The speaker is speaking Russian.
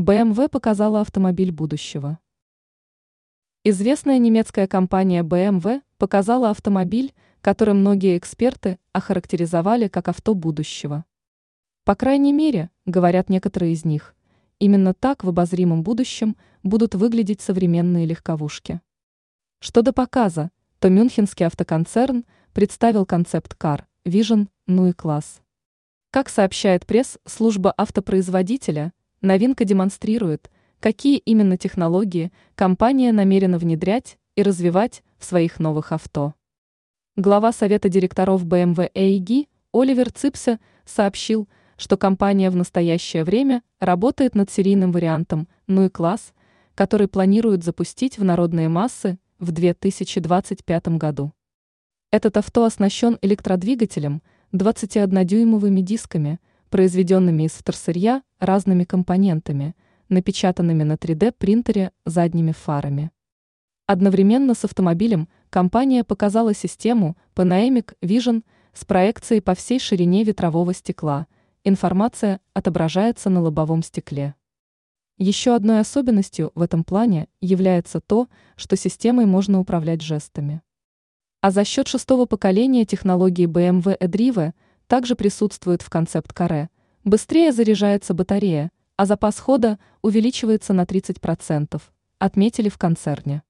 BMW показала автомобиль будущего. Известная немецкая компания BMW показала автомобиль, который многие эксперты охарактеризовали как авто будущего. По крайней мере, говорят некоторые из них, именно так в обозримом будущем будут выглядеть современные легковушки. Что до показа, то мюнхенский автоконцерн представил концепт-кар Vision, ну и класс. Как сообщает пресс-служба автопроизводителя, новинка демонстрирует, какие именно технологии компания намерена внедрять и развивать в своих новых авто. Глава совета директоров BMW AEG Оливер Ципсе сообщил, что компания в настоящее время работает над серийным вариантом «Ну и класс», который планируют запустить в народные массы в 2025 году. Этот авто оснащен электродвигателем – 21-дюймовыми дисками, произведенными из вторсырья разными компонентами, напечатанными на 3D-принтере задними фарами. Одновременно с автомобилем компания показала систему Panoramic Vision с проекцией по всей ширине ветрового стекла. Информация отображается на лобовом стекле. Еще одной особенностью в этом плане является то, что системой можно управлять жестами. А за счет шестого поколения технологии BMW eDrive также присутствует в концепт-каре. Быстрее заряжается батарея, а запас хода увеличивается на 30%, отметили в концерне.